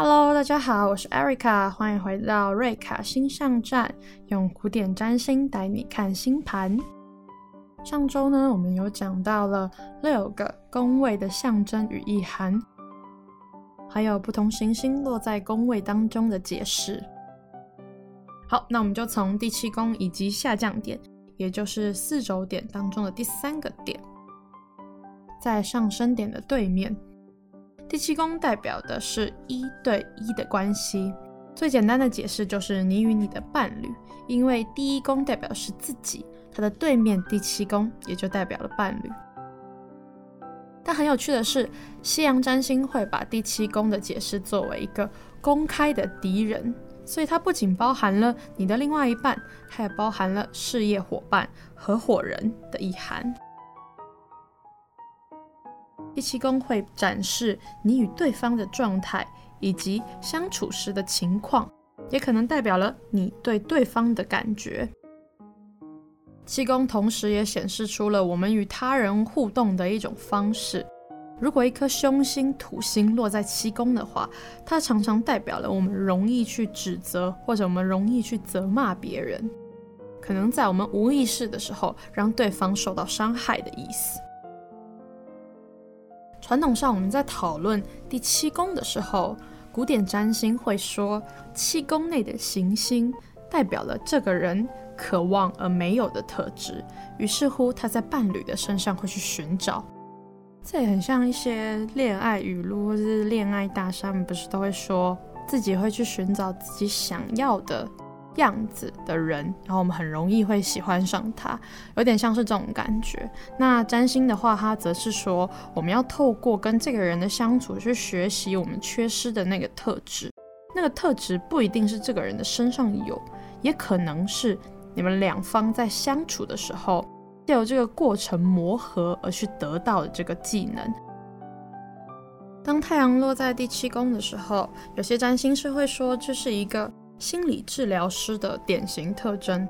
Hello，大家好，我是 Erica，欢迎回到瑞卡星象站，用古典占星带你看星盘。上周呢，我们有讲到了六个宫位的象征与意涵，还有不同行星落在宫位当中的解释。好，那我们就从第七宫以及下降点，也就是四轴点当中的第三个点，在上升点的对面。第七宫代表的是一对一的关系，最简单的解释就是你与你的伴侣，因为第一宫代表是自己，它的对面第七宫也就代表了伴侣。但很有趣的是，西洋占星会把第七宫的解释作为一个公开的敌人，所以它不仅包含了你的另外一半，还包含了事业伙伴、合伙人的意涵。第七宫会展示你与对方的状态以及相处时的情况，也可能代表了你对对方的感觉。七宫同时也显示出了我们与他人互动的一种方式。如果一颗凶星土星落在七宫的话，它常常代表了我们容易去指责，或者我们容易去责骂别人，可能在我们无意识的时候让对方受到伤害的意思。传统上，我们在讨论第七宫的时候，古典占星会说，七宫内的行星代表了这个人渴望而没有的特质，于是乎他在伴侣的身上会去寻找。这也很像一些恋爱语录或是恋爱大师，他们不是都会说自己会去寻找自己想要的。样子的人，然后我们很容易会喜欢上他，有点像是这种感觉。那占星的话，它则是说，我们要透过跟这个人的相处去学习我们缺失的那个特质。那个特质不一定是这个人的身上有，也可能是你们两方在相处的时候，借由这个过程磨合而去得到的这个技能。当太阳落在第七宫的时候，有些占星师会说这是一个。心理治疗师的典型特征，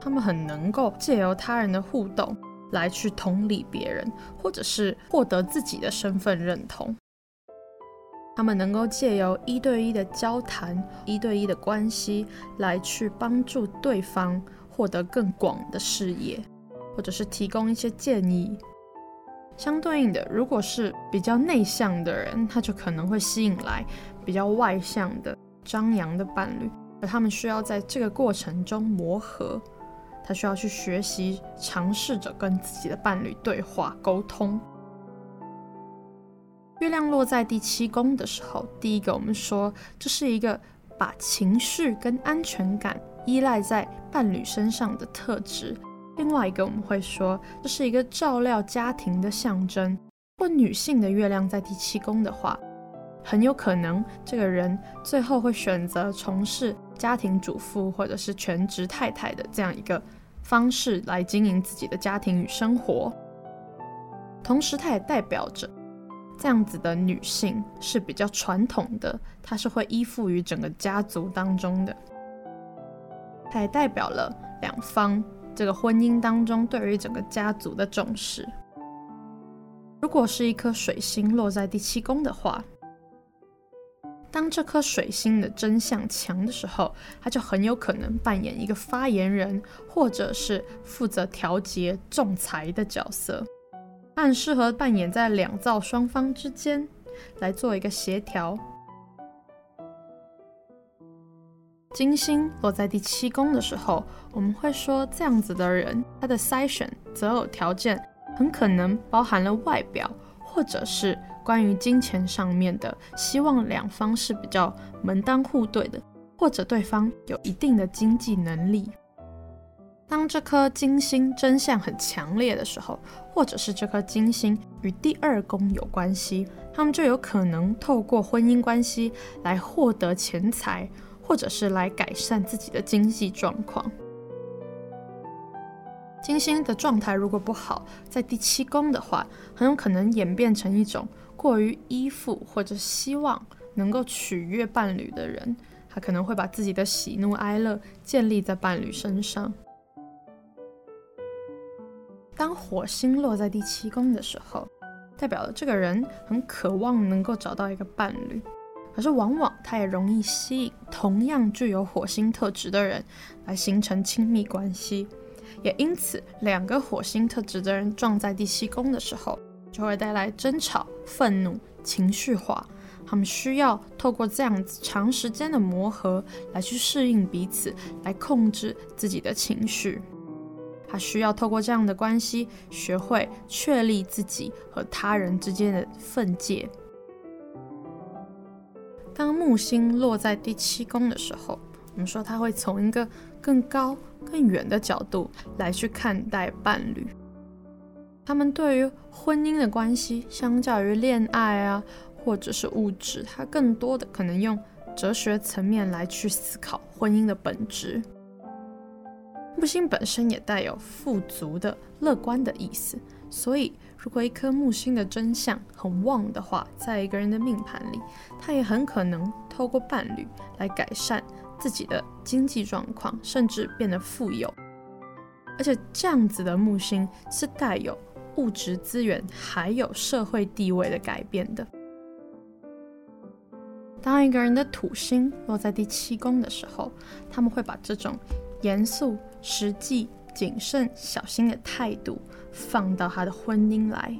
他们很能够借由他人的互动来去同理别人，或者是获得自己的身份认同。他们能够借由一对一的交谈、一对一的关系来去帮助对方获得更广的视野，或者是提供一些建议。相对应的，如果是比较内向的人，他就可能会吸引来比较外向的。张扬的伴侣，而他们需要在这个过程中磨合，他需要去学习，尝试着跟自己的伴侣对话沟通。月亮落在第七宫的时候，第一个我们说这是一个把情绪跟安全感依赖在伴侣身上的特质；另外一个我们会说这是一个照料家庭的象征。或女性的月亮在第七宫的话。很有可能，这个人最后会选择从事家庭主妇或者是全职太太的这样一个方式来经营自己的家庭与生活。同时，它也代表着这样子的女性是比较传统的，她是会依附于整个家族当中的。它也代表了两方这个婚姻当中对于整个家族的重视。如果是一颗水星落在第七宫的话，当这颗水星的真相强的时候，他就很有可能扮演一个发言人，或者是负责调节仲裁的角色。他很适合扮演在两造双方之间，来做一个协调。金星落在第七宫的时候，我们会说这样子的人，他的筛选择偶条件很可能包含了外表，或者是。关于金钱上面的，希望两方是比较门当户对的，或者对方有一定的经济能力。当这颗金星真相很强烈的时候，或者是这颗金星与第二宫有关系，他们就有可能透过婚姻关系来获得钱财，或者是来改善自己的经济状况。金星的状态如果不好，在第七宫的话，很有可能演变成一种。过于依附或者希望能够取悦伴侣的人，他可能会把自己的喜怒哀乐建立在伴侣身上。当火星落在第七宫的时候，代表了这个人很渴望能够找到一个伴侣，可是往往他也容易吸引同样具有火星特质的人来形成亲密关系。也因此，两个火星特质的人撞在第七宫的时候，就会带来争吵、愤怒、情绪化。他们需要透过这样子长时间的磨合来去适应彼此，来控制自己的情绪。他需要透过这样的关系，学会确立自己和他人之间的分界。当木星落在第七宫的时候，我们说他会从一个更高、更远的角度来去看待伴侣。他们对于婚姻的关系，相较于恋爱啊。或者是物质，它更多的可能用哲学层面来去思考婚姻的本质。木星本身也带有富足的、乐观的意思，所以如果一颗木星的真相很旺的话，在一个人的命盘里，他也很可能透过伴侣来改善自己的经济状况，甚至变得富有。而且这样子的木星是带有物质资源还有社会地位的改变的。当一个人的土星落在第七宫的时候，他们会把这种严肃、实际、谨慎、小心的态度放到他的婚姻来。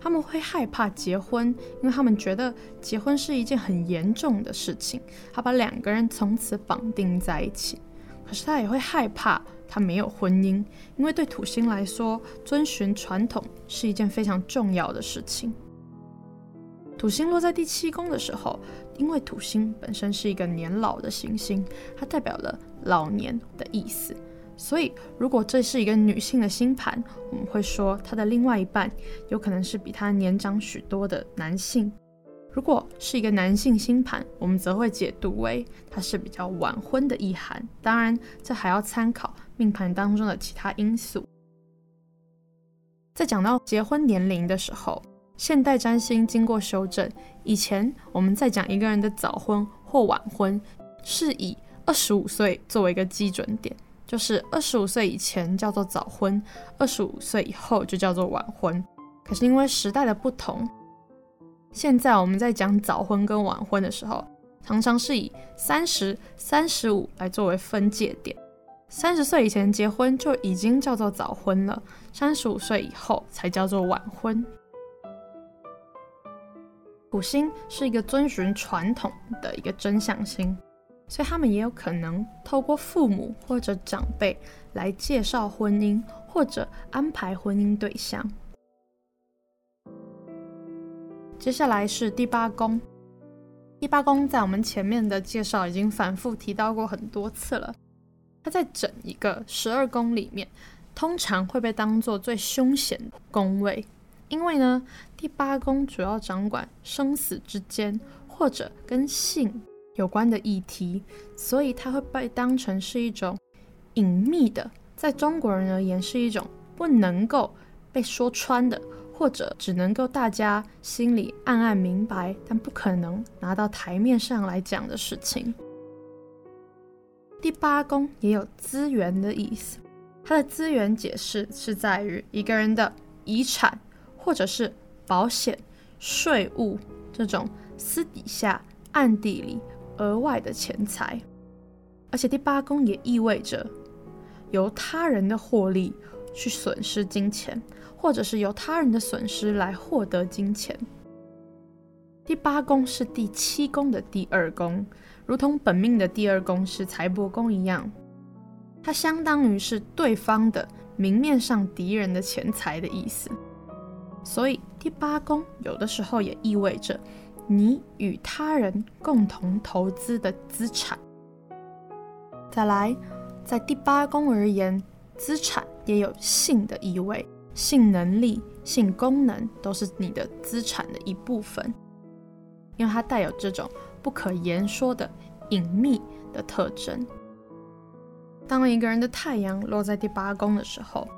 他们会害怕结婚，因为他们觉得结婚是一件很严重的事情，他把两个人从此绑定在一起。可是他也会害怕他没有婚姻，因为对土星来说，遵循传统是一件非常重要的事情。土星落在第七宫的时候，因为土星本身是一个年老的行星，它代表了老年的意思。所以，如果这是一个女性的星盘，我们会说她的另外一半有可能是比她年长许多的男性；如果是一个男性星盘，我们则会解读为他是比较晚婚的意涵。当然，这还要参考命盘当中的其他因素。在讲到结婚年龄的时候，现代占星经过修正，以前我们在讲一个人的早婚或晚婚，是以二十五岁作为一个基准点，就是二十五岁以前叫做早婚，二十五岁以后就叫做晚婚。可是因为时代的不同，现在我们在讲早婚跟晚婚的时候，常常是以三十、三十五来作为分界点。三十岁以前结婚就已经叫做早婚了，三十五岁以后才叫做晚婚。土星是一个遵循传统的一个真相星，所以他们也有可能透过父母或者长辈来介绍婚姻或者安排婚姻对象。接下来是第八宫，第八宫在我们前面的介绍已经反复提到过很多次了，它在整一个十二宫里面，通常会被当做最凶险的宫位。因为呢，第八宫主要掌管生死之间或者跟性有关的议题，所以它会被当成是一种隐秘的，在中国人而言是一种不能够被说穿的，或者只能够大家心里暗暗明白，但不可能拿到台面上来讲的事情。第八宫也有资源的意思，它的资源解释是在于一个人的遗产。或者是保险、税务这种私底下、暗地里额外的钱财，而且第八宫也意味着由他人的获利去损失金钱，或者是由他人的损失来获得金钱。第八宫是第七宫的第二宫，如同本命的第二宫是财帛宫一样，它相当于是对方的明面上敌人的钱财的意思。所以第八宫有的时候也意味着你与他人共同投资的资产。再来，在第八宫而言，资产也有性的意味，性能力、性功能都是你的资产的一部分，因为它带有这种不可言说的隐秘的特征。当一个人的太阳落在第八宫的时候，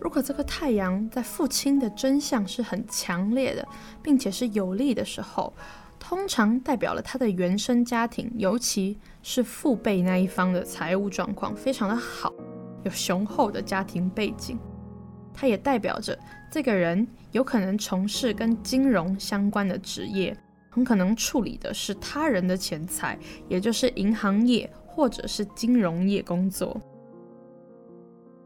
如果这个太阳在父亲的真相是很强烈的，并且是有利的时候，通常代表了他的原生家庭，尤其是父辈那一方的财务状况非常的好，有雄厚的家庭背景。它也代表着这个人有可能从事跟金融相关的职业，很可能处理的是他人的钱财，也就是银行业或者是金融业工作。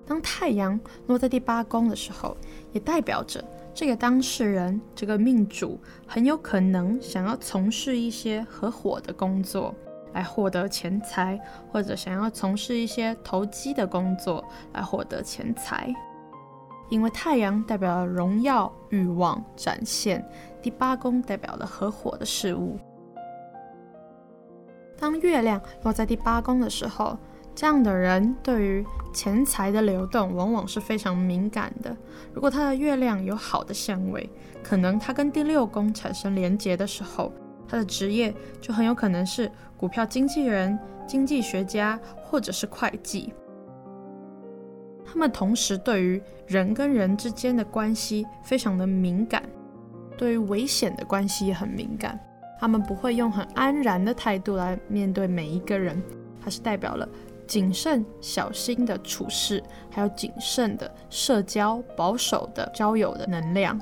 当太阳落在第八宫的时候，也代表着这个当事人、这个命主很有可能想要从事一些合伙的工作来获得钱财，或者想要从事一些投机的工作来获得钱财。因为太阳代表了荣耀、欲望、展现，第八宫代表了合伙的事物。当月亮落在第八宫的时候，这样的人对于钱财的流动往往是非常敏感的。如果他的月亮有好的相位，可能他跟第六宫产生连结的时候，他的职业就很有可能是股票经纪人、经济学家或者是会计。他们同时对于人跟人之间的关系非常的敏感，对于危险的关系也很敏感。他们不会用很安然的态度来面对每一个人，它是代表了谨慎小心的处事，还有谨慎的社交、保守的交友的能量。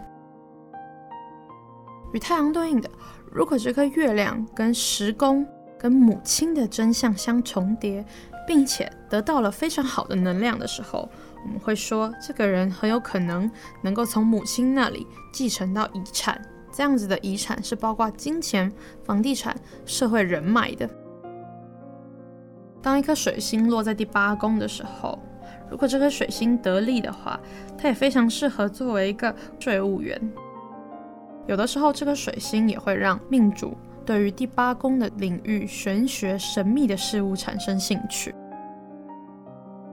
与太阳对应的，如果这颗月亮跟十宫跟母亲的真相相重叠。并且得到了非常好的能量的时候，我们会说这个人很有可能能够从母亲那里继承到遗产。这样子的遗产是包括金钱、房地产、社会人脉的。当一颗水星落在第八宫的时候，如果这颗水星得力的话，它也非常适合作为一个税务员。有的时候，这颗水星也会让命主。对于第八宫的领域、玄学、神秘的事物产生兴趣。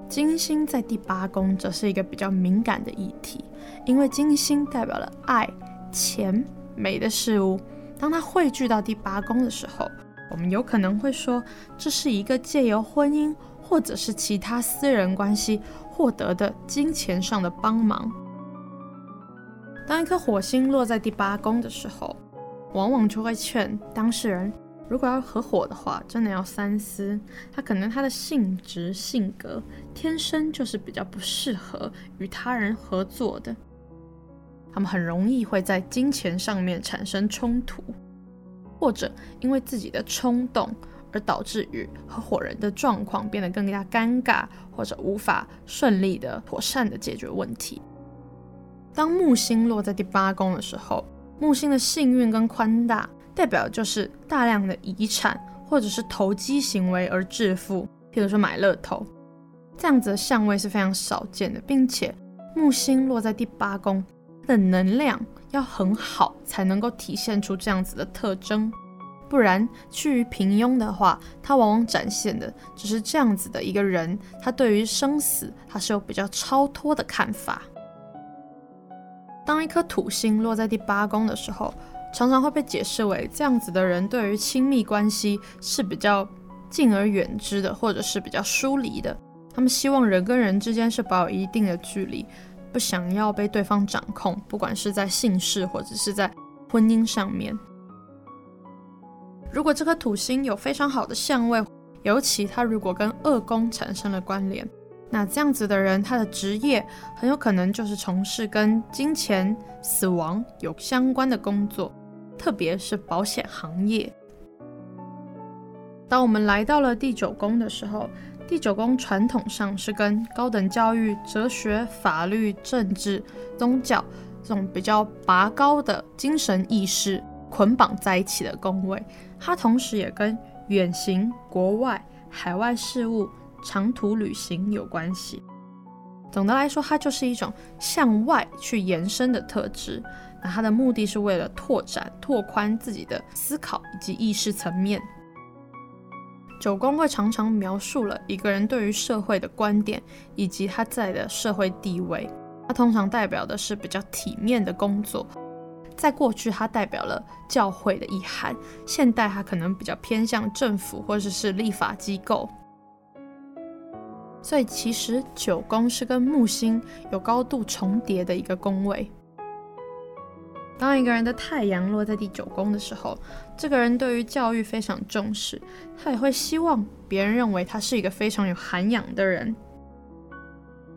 金星在第八宫则是一个比较敏感的议题，因为金星代表了爱、钱、美的事物。当它汇聚到第八宫的时候，我们有可能会说，这是一个借由婚姻或者是其他私人关系获得的金钱上的帮忙。当一颗火星落在第八宫的时候，往往就会劝当事人，如果要合伙的话，真的要三思。他可能他的性质性格天生就是比较不适合与他人合作的，他们很容易会在金钱上面产生冲突，或者因为自己的冲动而导致与合伙人的状况变得更加尴尬，或者无法顺利的妥善的解决问题。当木星落在第八宫的时候。木星的幸运跟宽大，代表就是大量的遗产或者是投机行为而致富，譬如说买乐透，这样子的相位是非常少见的，并且木星落在第八宫，它的能量要很好才能够体现出这样子的特征，不然趋于平庸的话，它往往展现的只是这样子的一个人，他对于生死他是有比较超脱的看法。当一颗土星落在第八宫的时候，常常会被解释为这样子的人对于亲密关系是比较敬而远之的，或者是比较疏离的。他们希望人跟人之间是保有一定的距离，不想要被对方掌控，不管是在性事或者是在婚姻上面。如果这颗土星有非常好的相位，尤其它如果跟二宫产生了关联。那这样子的人，他的职业很有可能就是从事跟金钱、死亡有相关的工作，特别是保险行业。当我们来到了第九宫的时候，第九宫传统上是跟高等教育、哲学、法律、政治、宗教这种比较拔高的精神意识捆绑在一起的宫位，它同时也跟远行、国外、海外事务。长途旅行有关系。总的来说，它就是一种向外去延伸的特质。那它的目的是为了拓展、拓宽自己的思考以及意识层面。九宫会常常描述了一个人对于社会的观点以及他在的社会地位。它通常代表的是比较体面的工作。在过去，它代表了教会的意涵；现代，它可能比较偏向政府或者是立法机构。所以其实九宫是跟木星有高度重叠的一个宫位。当一个人的太阳落在第九宫的时候，这个人对于教育非常重视，他也会希望别人认为他是一个非常有涵养的人。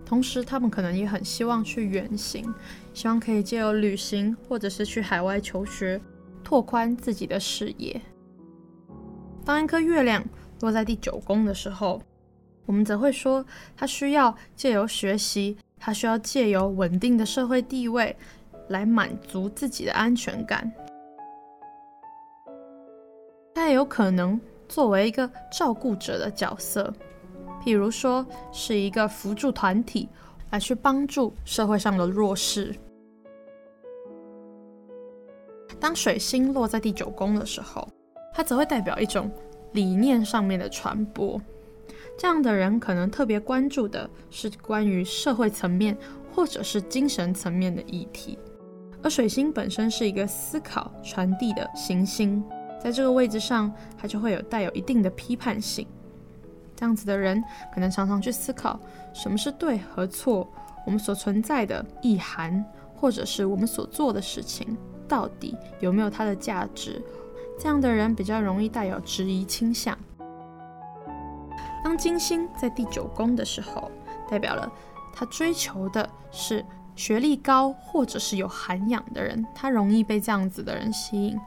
同时，他们可能也很希望去远行，希望可以借由旅行或者是去海外求学，拓宽自己的视野。当一颗月亮落在第九宫的时候，我们则会说，他需要借由学习，他需要借由稳定的社会地位来满足自己的安全感。他也有可能作为一个照顾者的角色，譬如说是一个辅助团体来去帮助社会上的弱势。当水星落在第九宫的时候，它则会代表一种理念上面的传播。这样的人可能特别关注的是关于社会层面或者是精神层面的议题，而水星本身是一个思考传递的行星，在这个位置上，它就会有带有一定的批判性。这样子的人可能常常去思考什么是对和错，我们所存在的意涵，或者是我们所做的事情到底有没有它的价值。这样的人比较容易带有质疑倾向。当金星在第九宫的时候，代表了他追求的是学历高或者是有涵养的人，他容易被这样子的人吸引，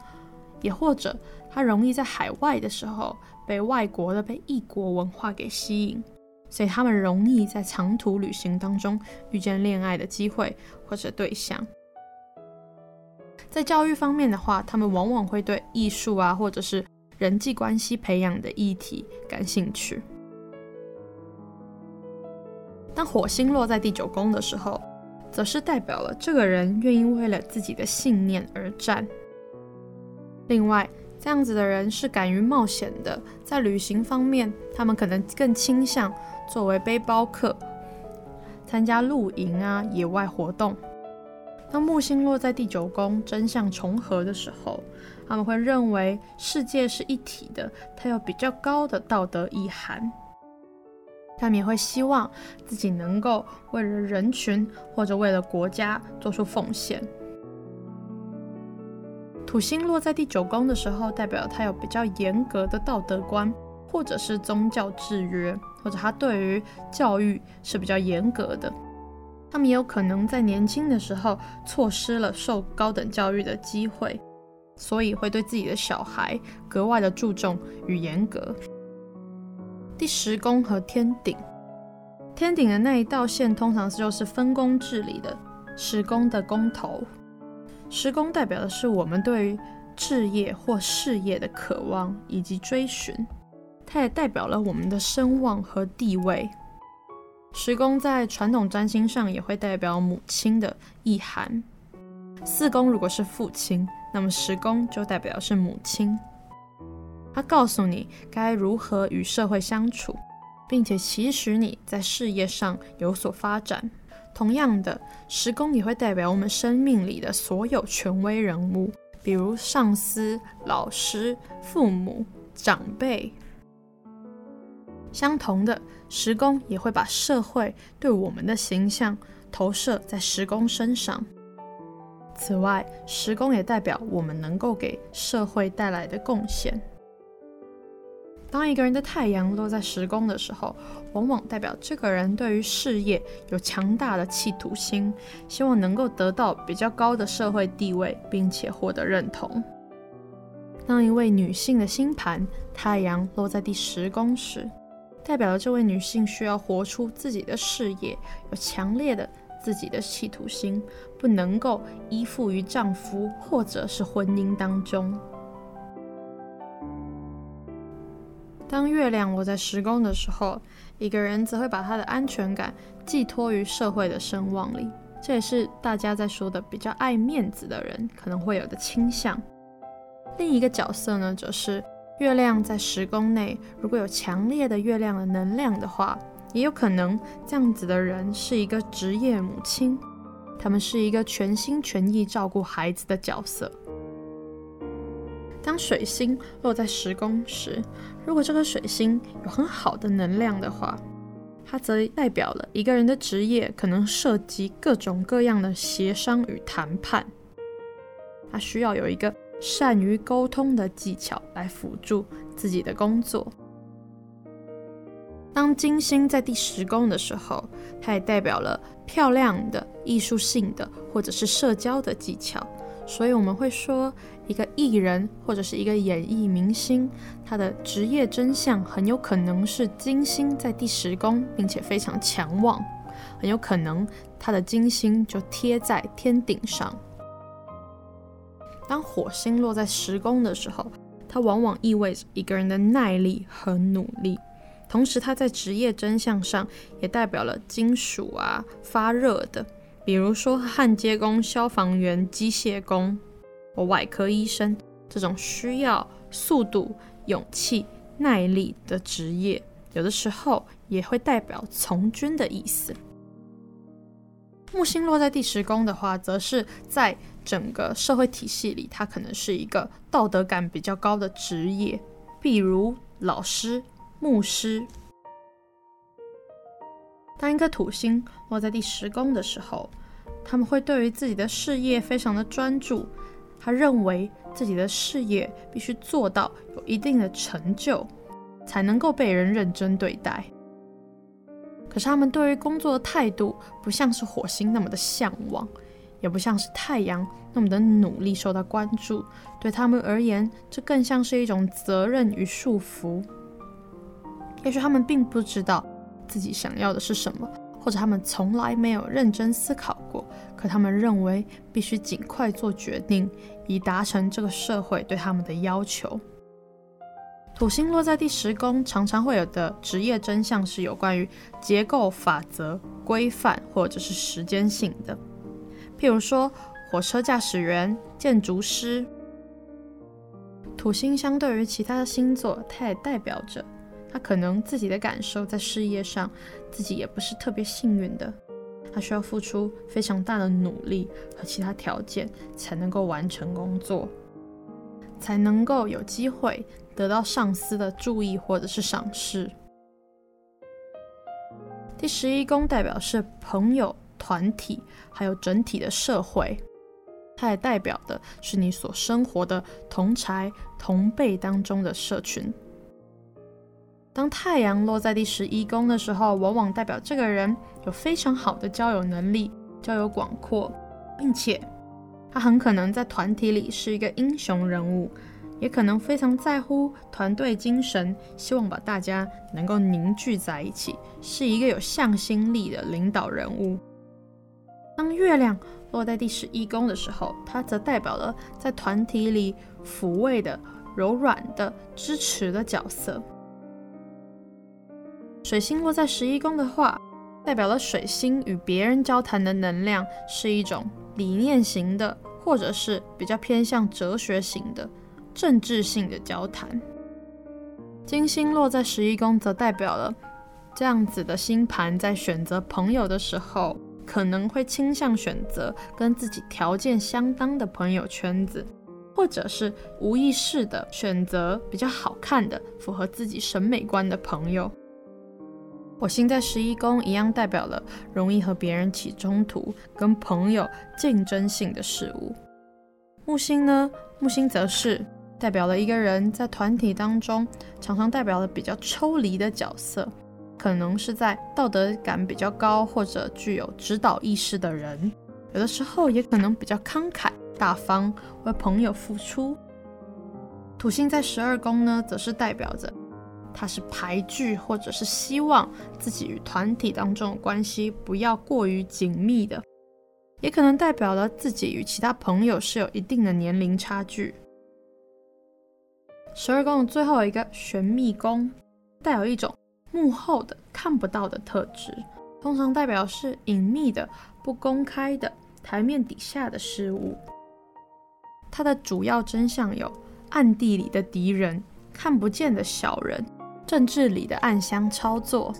也或者他容易在海外的时候被外国的、被异国文化给吸引，所以他们容易在长途旅行当中遇见恋爱的机会或者对象。在教育方面的话，他们往往会对艺术啊或者是人际关系培养的议题感兴趣。当火星落在第九宫的时候，则是代表了这个人愿意为了自己的信念而战。另外，这样子的人是敢于冒险的，在旅行方面，他们可能更倾向作为背包客，参加露营啊、野外活动。当木星落在第九宫，真相重合的时候，他们会认为世界是一体的，它有比较高的道德意涵。他们也会希望自己能够为了人群或者为了国家做出奉献。土星落在第九宫的时候，代表他有比较严格的道德观，或者是宗教制约，或者他对于教育是比较严格的。他们也有可能在年轻的时候错失了受高等教育的机会，所以会对自己的小孩格外的注重与严格。第十宫和天顶，天顶的那一道线通常就是分工治理的十宫的宫头。十宫代表的是我们对于置业或事业的渴望以及追寻，它也代表了我们的声望和地位。十宫在传统占星上也会代表母亲的意涵。四宫如果是父亲，那么十宫就代表是母亲。他告诉你该如何与社会相处，并且期许你在事业上有所发展。同样的，十宫也会代表我们生命里的所有权威人物，比如上司、老师、父母、长辈。相同的，十宫也会把社会对我们的形象投射在十宫身上。此外，十宫也代表我们能够给社会带来的贡献。当一个人的太阳落在十宫的时候，往往代表这个人对于事业有强大的企图心，希望能够得到比较高的社会地位，并且获得认同。当一位女性的星盘太阳落在第十宫时，代表了这位女性需要活出自己的事业，有强烈的自己的企图心，不能够依附于丈夫或者是婚姻当中。当月亮落在十宫的时候，一个人则会把他的安全感寄托于社会的声望里，这也是大家在说的比较爱面子的人可能会有的倾向。另一个角色呢，则是月亮在十宫内，如果有强烈的月亮的能量的话，也有可能这样子的人是一个职业母亲，他们是一个全心全意照顾孩子的角色。当水星落在十宫时，如果这个水星有很好的能量的话，它则代表了一个人的职业可能涉及各种各样的协商与谈判。他需要有一个善于沟通的技巧来辅助自己的工作。当金星在第十宫的时候，它也代表了漂亮的、艺术性的或者是社交的技巧。所以我们会说，一个艺人或者是一个演艺明星，他的职业真相很有可能是金星在第十宫，并且非常强旺，很有可能他的金星就贴在天顶上。当火星落在十宫的时候，它往往意味着一个人的耐力和努力。同时，它在职业真相上也代表了金属啊、发热的，比如说焊接工、消防员、机械工或外科医生这种需要速度、勇气、耐力的职业，有的时候也会代表从军的意思。木星落在第十宫的话，则是在整个社会体系里，它可能是一个道德感比较高的职业，比如老师。牧师。当一颗土星落在第十宫的时候，他们会对于自己的事业非常的专注。他认为自己的事业必须做到有一定的成就，才能够被人认真对待。可是他们对于工作的态度，不像是火星那么的向往，也不像是太阳那么的努力受到关注。对他们而言，这更像是一种责任与束缚。也许他们并不知道自己想要的是什么，或者他们从来没有认真思考过。可他们认为必须尽快做决定，以达成这个社会对他们的要求。土星落在第十宫，常常会有的职业真相是有关于结构、法则、规范，或者是时间性的。譬如说，火车驾驶员、建筑师。土星相对于其他的星座，它也代表着。他可能自己的感受在事业上，自己也不是特别幸运的，他需要付出非常大的努力和其他条件才能够完成工作，才能够有机会得到上司的注意或者是赏识。第十一宫代表是朋友、团体，还有整体的社会，它也代表的是你所生活的同才同辈当中的社群。当太阳落在第十一宫的时候，往往代表这个人有非常好的交友能力、交友广阔，并且他很可能在团体里是一个英雄人物，也可能非常在乎团队精神，希望把大家能够凝聚在一起，是一个有向心力的领导人物。当月亮落在第十一宫的时候，它则代表了在团体里抚慰的、柔软的、支持的角色。水星落在十一宫的话，代表了水星与别人交谈的能量是一种理念型的，或者是比较偏向哲学型的、政治性的交谈。金星落在十一宫，则代表了这样子的星盘在选择朋友的时候，可能会倾向选择跟自己条件相当的朋友圈子，或者是无意识的选择比较好看的、符合自己审美观的朋友。火星在十一宫一样代表了容易和别人起冲突、跟朋友竞争性的事物。木星呢？木星则是代表了一个人在团体当中常常代表了比较抽离的角色，可能是在道德感比较高或者具有指导意识的人，有的时候也可能比较慷慨大方，为朋友付出。土星在十二宫呢，则是代表着。他是排拒，或者是希望自己与团体当中的关系不要过于紧密的，也可能代表了自己与其他朋友是有一定的年龄差距。十二宫的最后一个玄秘宫，带有一种幕后的看不到的特质，通常代表是隐秘的、不公开的、台面底下的事物。它的主要真相有暗地里的敌人、看不见的小人。政治里的暗箱操作，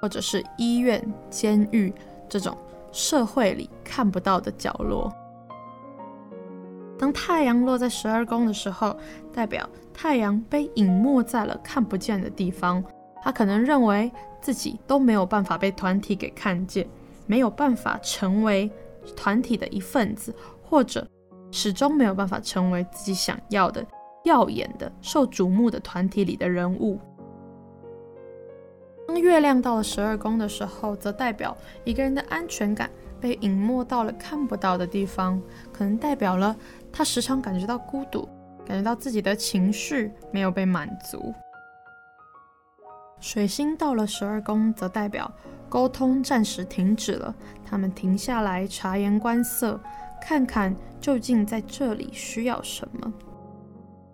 或者是医院、监狱这种社会里看不到的角落。当太阳落在十二宫的时候，代表太阳被隐没在了看不见的地方。他可能认为自己都没有办法被团体给看见，没有办法成为团体的一份子，或者始终没有办法成为自己想要的。耀眼的、受瞩目的团体里的人物。当月亮到了十二宫的时候，则代表一个人的安全感被隐没到了看不到的地方，可能代表了他时常感觉到孤独，感觉到自己的情绪没有被满足。水星到了十二宫，则代表沟通暂时停止了，他们停下来察言观色，看看究竟在这里需要什么。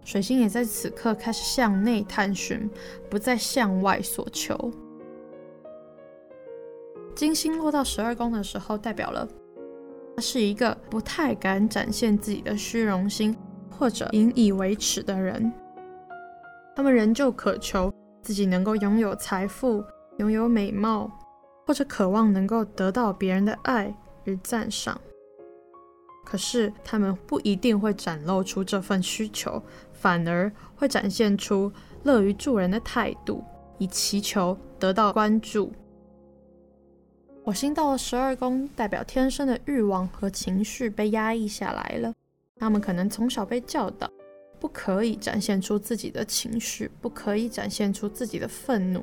水星也在此刻开始向内探寻，不再向外索求。金星落到十二宫的时候，代表了他是一个不太敢展现自己的虚荣心或者引以为耻的人，他们仍旧渴求。自己能够拥有财富、拥有美貌，或者渴望能够得到别人的爱与赞赏。可是他们不一定会展露出这份需求，反而会展现出乐于助人的态度，以祈求得到关注。火星到了十二宫，代表天生的欲望和情绪被压抑下来了。他们可能从小被教导。不可以展现出自己的情绪，不可以展现出自己的愤怒，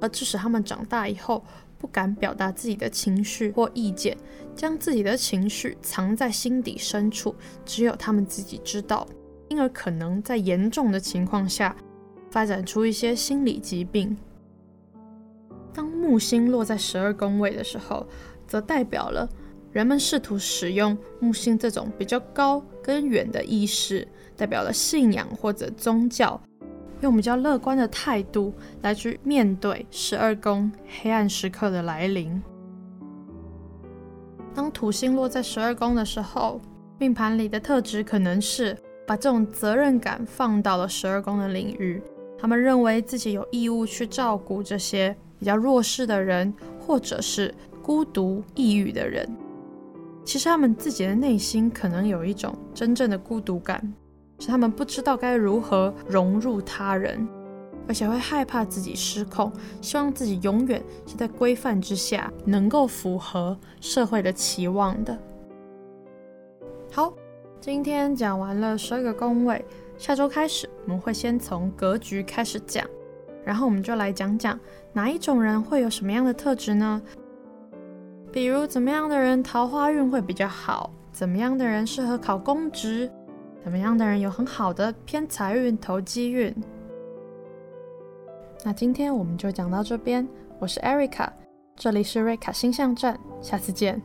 而致使他们长大以后不敢表达自己的情绪或意见，将自己的情绪藏在心底深处，只有他们自己知道，因而可能在严重的情况下发展出一些心理疾病。当木星落在十二宫位的时候，则代表了人们试图使用木星这种比较高跟远的意识。代表了信仰或者宗教，用比较乐观的态度来去面对十二宫黑暗时刻的来临。当土星落在十二宫的时候，命盘里的特质可能是把这种责任感放到了十二宫的领域。他们认为自己有义务去照顾这些比较弱势的人，或者是孤独抑郁的人。其实他们自己的内心可能有一种真正的孤独感。是他们不知道该如何融入他人，而且会害怕自己失控，希望自己永远是在规范之下，能够符合社会的期望的。好，今天讲完了十二个宫位，下周开始我们会先从格局开始讲，然后我们就来讲讲哪一种人会有什么样的特质呢？比如怎么样的人桃花运会比较好，怎么样的人适合考公职。怎么样的人有很好的偏财运、投机运？那今天我们就讲到这边。我是 Erica，这里是瑞卡星象站，下次见。